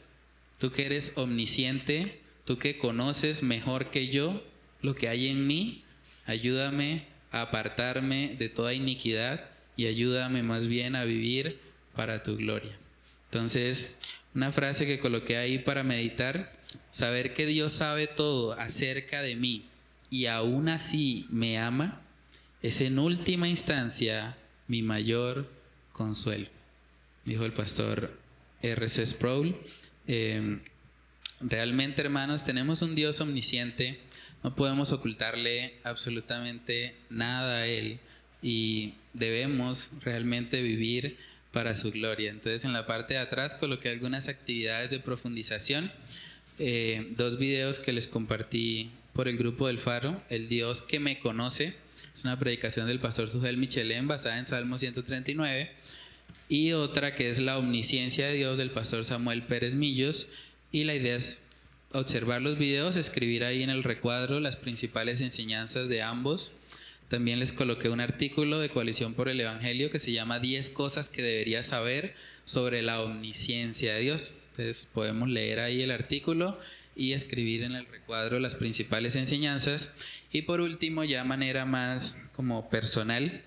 Tú que eres omnisciente, tú que conoces mejor que yo lo que hay en mí, ayúdame a apartarme de toda iniquidad y ayúdame más bien a vivir para tu gloria. Entonces, una frase que coloqué ahí para meditar, saber que Dios sabe todo acerca de mí y aún así me ama, es en última instancia mi mayor consuelo, dijo el pastor R.C. Sproul. Eh, realmente, hermanos, tenemos un Dios omnisciente, no podemos ocultarle absolutamente nada a Él y debemos realmente vivir para su gloria. Entonces, en la parte de atrás coloqué algunas actividades de profundización, eh, dos videos que les compartí por el grupo del Faro, El Dios que me conoce, es una predicación del pastor Sujel Michelén basada en Salmo 139 y otra que es la omnisciencia de Dios del pastor Samuel Pérez Millos y la idea es observar los videos, escribir ahí en el recuadro las principales enseñanzas de ambos. También les coloqué un artículo de Coalición por el Evangelio que se llama 10 cosas que deberías saber sobre la omnisciencia de Dios. Entonces podemos leer ahí el artículo y escribir en el recuadro las principales enseñanzas. Y por último, ya manera más como personal,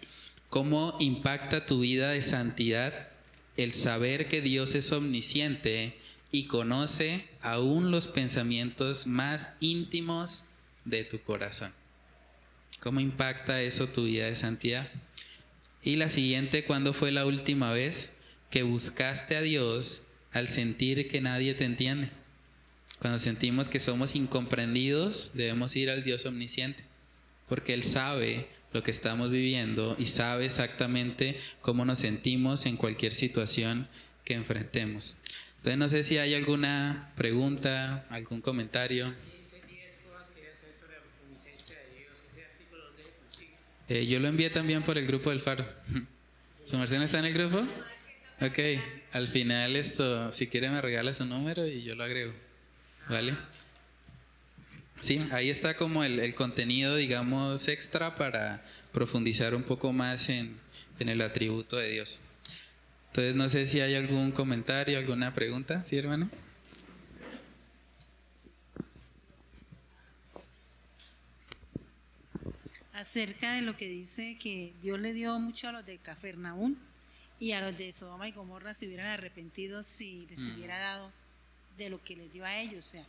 cómo impacta tu vida de santidad el saber que Dios es omnisciente y conoce aún los pensamientos más íntimos de tu corazón. ¿Cómo impacta eso tu vida de santidad? Y la siguiente, ¿cuándo fue la última vez que buscaste a Dios al sentir que nadie te entiende? Cuando sentimos que somos incomprendidos, debemos ir al Dios omnisciente, porque Él sabe lo que estamos viviendo y sabe exactamente cómo nos sentimos en cualquier situación que enfrentemos. Entonces no sé si hay alguna pregunta, algún comentario. Eh, yo lo envié también por el grupo del Faro. ¿Su merced está en el grupo? Ok, al final esto, si quiere me regala su número y yo lo agrego. ¿Vale? Sí, ahí está como el, contenido, digamos, extra para profundizar un poco más en, en, el atributo de Dios. Entonces, no sé si hay algún comentario, alguna pregunta, ¿sí, hermano? Acerca de lo que dice que Dios le dio mucho a los de Cafarnaún y a los de Sodoma y Gomorra se hubieran arrepentido si les mm. hubiera dado de lo que les dio a ellos. O sea,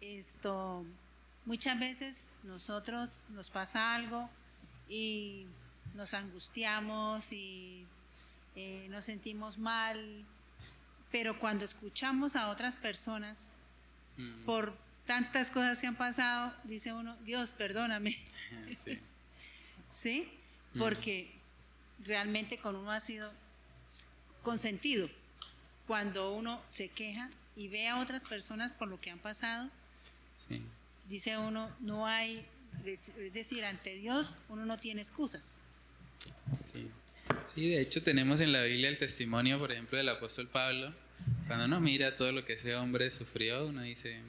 esto Muchas veces nosotros nos pasa algo y nos angustiamos y eh, nos sentimos mal, pero cuando escuchamos a otras personas mm. por tantas cosas que han pasado, dice uno, Dios, perdóname. Sí. ¿Sí? Mm. Porque realmente con uno ha sido consentido. Cuando uno se queja y ve a otras personas por lo que han pasado, sí dice uno, no hay, es decir, ante Dios uno no tiene excusas. Sí. sí, de hecho tenemos en la Biblia el testimonio, por ejemplo, del apóstol Pablo. Cuando uno mira todo lo que ese hombre sufrió, uno dice,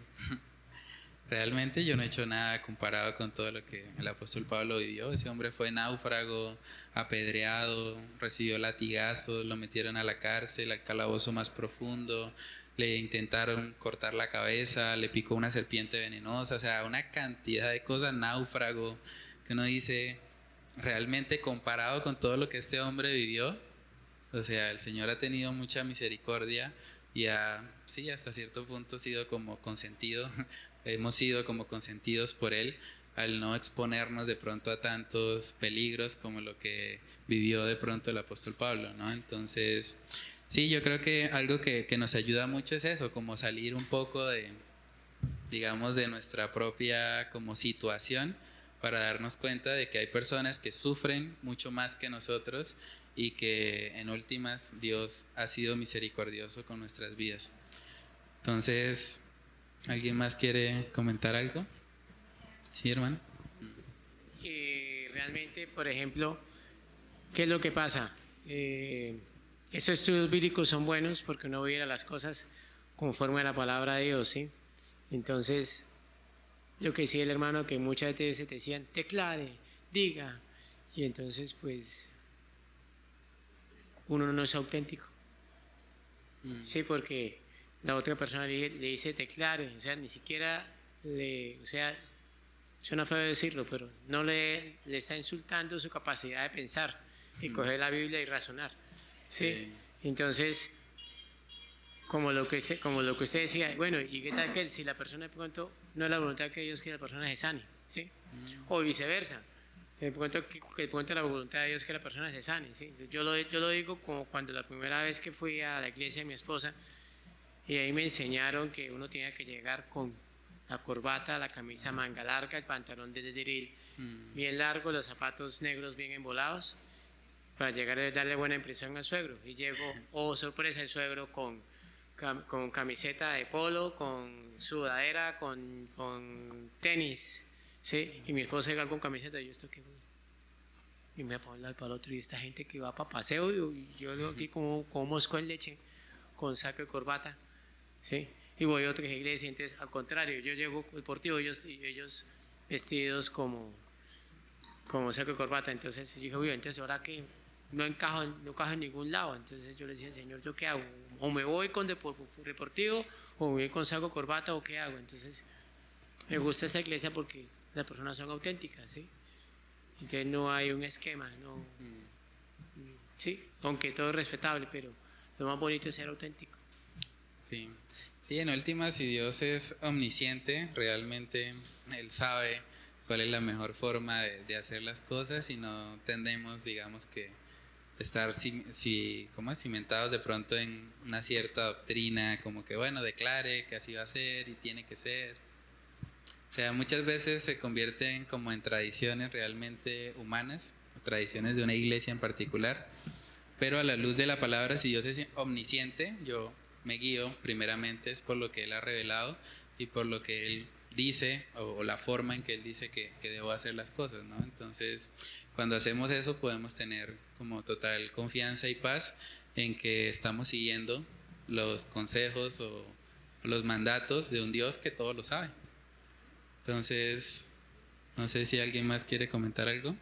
realmente yo no he hecho nada comparado con todo lo que el apóstol Pablo vivió. Ese hombre fue náufrago, apedreado, recibió latigazos, lo metieron a la cárcel, al calabozo más profundo, le intentaron cortar la cabeza, le picó una serpiente venenosa, o sea, una cantidad de cosas, náufrago, que uno dice, realmente comparado con todo lo que este hombre vivió, o sea, el Señor ha tenido mucha misericordia y ha, sí, hasta cierto punto sido como consentido, hemos sido como consentidos por Él al no exponernos de pronto a tantos peligros como lo que vivió de pronto el apóstol Pablo, ¿no? Entonces, Sí, yo creo que algo que, nos ayuda mucho es eso, como salir un poco de, digamos, de nuestra propia como situación para darnos cuenta de que hay personas que sufren mucho más que nosotros y que en últimas Dios ha sido misericordioso con nuestras vidas. Entonces, ¿alguien más quiere comentar algo? Sí, hermano. Eh, realmente, por ejemplo, ¿qué es lo que pasa? Eh, esos estudios bíblicos son buenos porque uno viera las cosas conforme a la palabra de Dios, ¿sí? Entonces, lo que decía el hermano, que muchas veces te decían, declare, diga, y entonces, pues, uno no es auténtico. Mm. Sí, porque la otra persona le, dice declare, o sea, ni siquiera le, o sea, suena feo decirlo, pero no le, le está insultando su capacidad de pensar y mm. coger la Biblia y razonar. Sí. Entonces, como lo, que, como lo que usted decía, bueno, ¿y qué tal que si la persona de pronto no es la voluntad de Dios que la persona se sane? ¿sí? Mm. O viceversa. De pronto, que, de pronto la voluntad de Dios que la persona se sane. ¿sí? Yo, lo, yo lo digo como cuando la primera vez que fui a la iglesia de mi esposa, y ahí me enseñaron que uno tenía que llegar con la corbata, la camisa manga larga, el pantalón de drill mm. bien largo, los zapatos negros bien embolados para llegar a darle buena impresión al suegro. Y llegó, oh sorpresa, el suegro con, con camiseta de polo, con sudadera, con, con tenis, ¿sí? Y mi esposa llega con camiseta, y yo estoy que y me pongo al para otro, y esta gente que va para paseo, y yo aquí como, como mosco en leche, con saco y corbata, ¿sí? Y voy a otra iglesia, entonces al contrario, yo llego deportivo, ellos, ellos vestidos como, como saco y corbata, entonces yo dije, uy, entonces ahora que no encajo, no encajo en ningún lado. Entonces yo le decía, Señor, ¿yo qué hago? O me voy con deportivo o voy con saco corbata o qué hago. Entonces, me gusta esta iglesia porque las personas son auténticas, ¿sí? Entonces no hay un esquema, no, sí, aunque todo es respetable, pero lo más bonito es ser auténtico. Sí, sí, en última, si Dios es omnisciente, realmente Él sabe cuál es la mejor forma de, de hacer las cosas y no tendemos, digamos que, estar si, si, como cimentados de pronto en una cierta doctrina, como que bueno, declare que así va a ser y tiene que ser. O sea, muchas veces se convierten como en tradiciones realmente humanas, tradiciones de una iglesia en particular, pero a la luz de la palabra, si Dios es omnisciente, yo me guío primeramente es por lo que Él ha revelado y por lo que Él dice o, la forma en que Él dice que, que, debo hacer las cosas, ¿no? Entonces, cuando hacemos eso podemos tener como total confianza y paz en que estamos siguiendo los consejos o los mandatos de un Dios que todo lo sabe. Entonces, no sé si alguien más quiere comentar algo.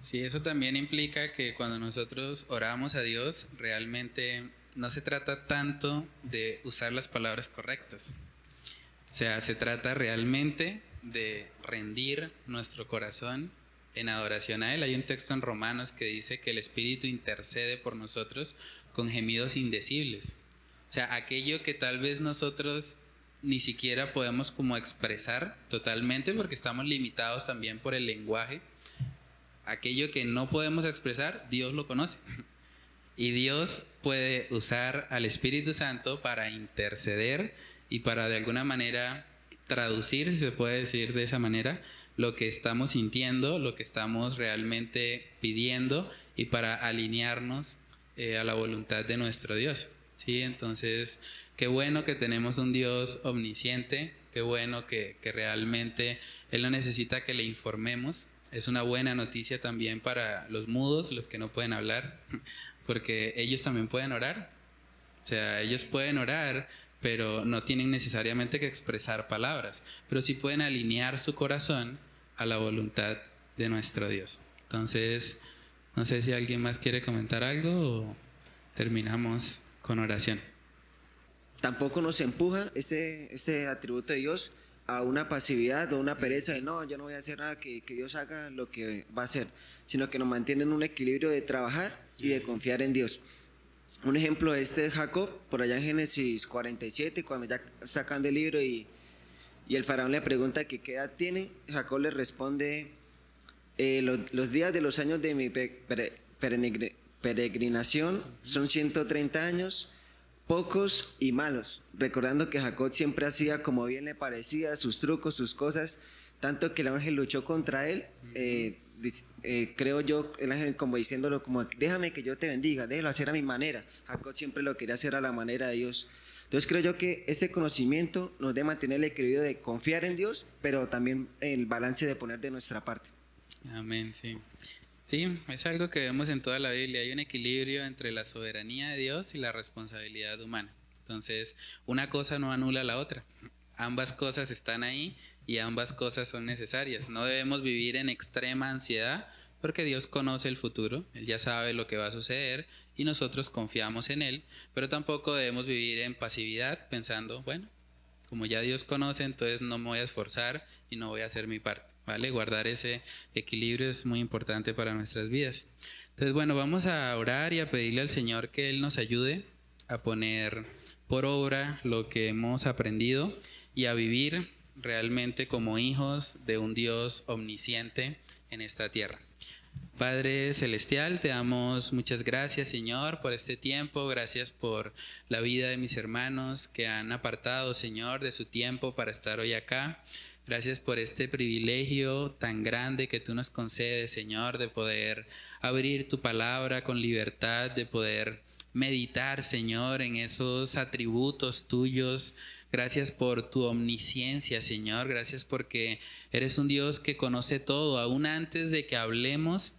Sí, eso también implica que cuando nosotros oramos a Dios, realmente no se trata tanto de usar las palabras correctas. O sea, se trata realmente de rendir nuestro corazón en adoración a Él. Hay un texto en Romanos que dice que el Espíritu intercede por nosotros con gemidos indecibles. O sea, aquello que tal vez nosotros ni siquiera podemos como expresar totalmente porque estamos limitados también por el lenguaje. Aquello que no podemos expresar, Dios lo conoce. Y Dios puede usar al Espíritu Santo para interceder y para de alguna manera traducir, si se puede decir de esa manera, lo que estamos sintiendo, lo que estamos realmente pidiendo y para alinearnos eh, a la voluntad de nuestro Dios. ¿sí? Entonces, qué bueno que tenemos un Dios omnisciente, qué bueno que, que realmente Él no necesita que le informemos. Es una buena noticia también para los mudos, los que no pueden hablar, porque ellos también pueden orar. O sea, ellos pueden orar, pero no tienen necesariamente que expresar palabras, pero sí pueden alinear su corazón a la voluntad de nuestro Dios. Entonces, no sé si alguien más quiere comentar algo o terminamos con oración. Tampoco nos empuja este, este atributo de Dios a una pasividad o una pereza de no, yo no voy a hacer nada, que, que Dios haga lo que va a hacer, sino que nos mantiene en un equilibrio de trabajar y de confiar en Dios. Un ejemplo este de Jacob, por allá en Génesis 47, cuando ya sacan del libro y, y, el faraón le pregunta qué edad tiene, Jacob le responde, eh, lo, los días de los años de mi pere, pere, peregrinación son 130 años, pocos y malos, recordando que Jacob siempre hacía como bien le parecía, sus trucos, sus cosas, tanto que el ángel luchó contra él. Eh, eh, creo yo, el ángel como diciéndolo como, déjame que yo te bendiga, déjalo hacer a mi manera. Jacob siempre lo quería hacer a la manera de Dios. Entonces creo yo que ese conocimiento nos debe mantener el equilibrio de confiar en Dios, pero también el balance de poner de nuestra parte. Amén, sí. Sí, es algo que vemos en toda la Biblia. Hay un equilibrio entre la soberanía de Dios y la responsabilidad humana. Entonces, una cosa no anula la otra. Ambas cosas están ahí y ambas cosas son necesarias. No debemos vivir en extrema ansiedad porque Dios conoce el futuro, Él ya sabe lo que va a suceder y nosotros confiamos en Él, pero tampoco debemos vivir en pasividad pensando, bueno, como ya Dios conoce, entonces no me voy a esforzar y no voy a hacer mi parte. ¿Vale? Guardar ese equilibrio es muy importante para nuestras vidas. Entonces, bueno, vamos a orar y a pedirle al Señor que Él nos ayude a poner por obra lo que hemos aprendido y a vivir realmente como hijos de un Dios omnisciente en esta tierra. Padre Celestial, te damos muchas gracias, Señor, por este tiempo. Gracias por la vida de mis hermanos que han apartado, Señor, de su tiempo para estar hoy acá. Gracias por este privilegio tan grande que tú nos concedes, Señor, de poder abrir tu palabra con libertad, de poder meditar, Señor, en esos atributos tuyos. Gracias por tu omnisciencia, Señor. Gracias porque eres un Dios que conoce todo, aún antes de que hablemos.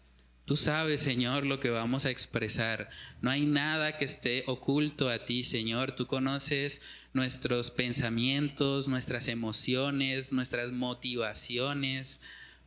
Tú sabes, Señor, lo que vamos a expresar. No hay nada que esté oculto a ti, Señor. Tú conoces nuestros pensamientos, nuestras emociones, nuestras motivaciones.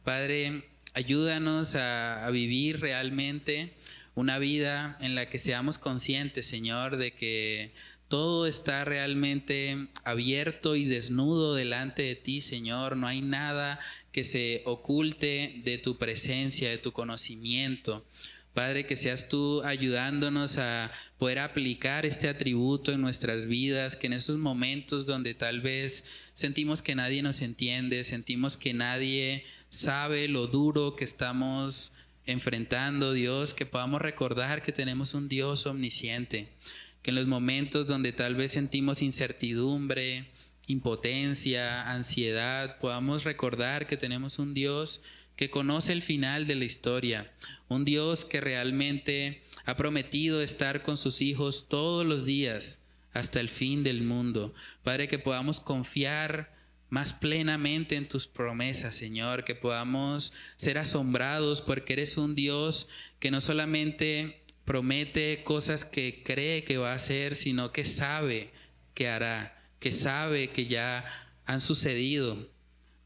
Padre, ayúdanos a, vivir realmente una vida en la que seamos conscientes, Señor, de que todo está realmente abierto y desnudo delante de ti, Señor. No hay nada que se oculte de tu presencia, de tu conocimiento. Padre, que seas tú ayudándonos a poder aplicar este atributo en nuestras vidas, que en esos momentos donde tal vez sentimos que nadie nos entiende, sentimos que nadie sabe lo duro que estamos enfrentando, Dios, que podamos recordar que tenemos un Dios omnisciente, que en los momentos donde tal vez sentimos incertidumbre, impotencia, ansiedad, podamos recordar que tenemos un Dios que conoce el final de la historia, un Dios que realmente ha prometido estar con sus hijos todos los días hasta el fin del mundo. Padre, que podamos confiar más plenamente en tus promesas, Señor, que podamos ser asombrados porque eres un Dios que no solamente promete cosas que cree que va a hacer, sino que sabe que hará, que sabe que ya han sucedido.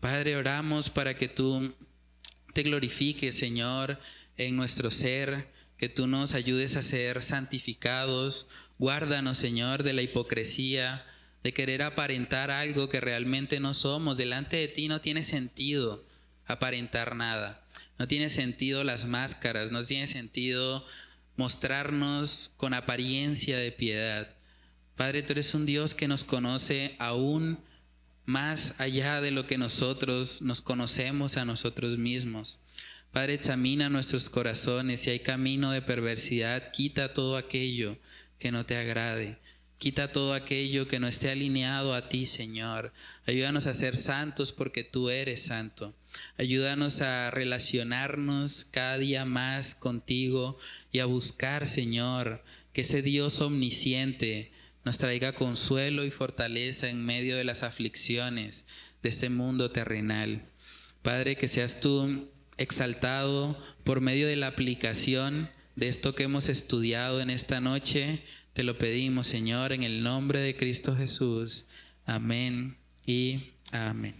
Padre, oramos para que tú te glorifiques, Señor, en nuestro ser, que tú nos ayudes a ser santificados. Guárdanos, Señor, de la hipocresía, de querer aparentar algo que realmente no somos. Delante de ti no tiene sentido aparentar nada. No tiene sentido las máscaras, no tiene sentido mostrarnos con apariencia de piedad. Padre, tú eres un Dios que nos conoce aún más allá de lo que nosotros nos conocemos a nosotros mismos. Padre, examina nuestros corazones. Si hay camino de perversidad, quita todo aquello que no te agrade. Quita todo aquello que no esté alineado a ti, Señor. Ayúdanos a ser santos porque tú eres santo. Ayúdanos a relacionarnos cada día más contigo y a buscar, Señor, que ese Dios omnisciente nos traiga consuelo y fortaleza en medio de las aflicciones de este mundo terrenal. Padre, que seas tú exaltado por medio de la aplicación de esto que hemos estudiado en esta noche te lo pedimos, Señor, en el nombre de Cristo Jesús. Amén y amén.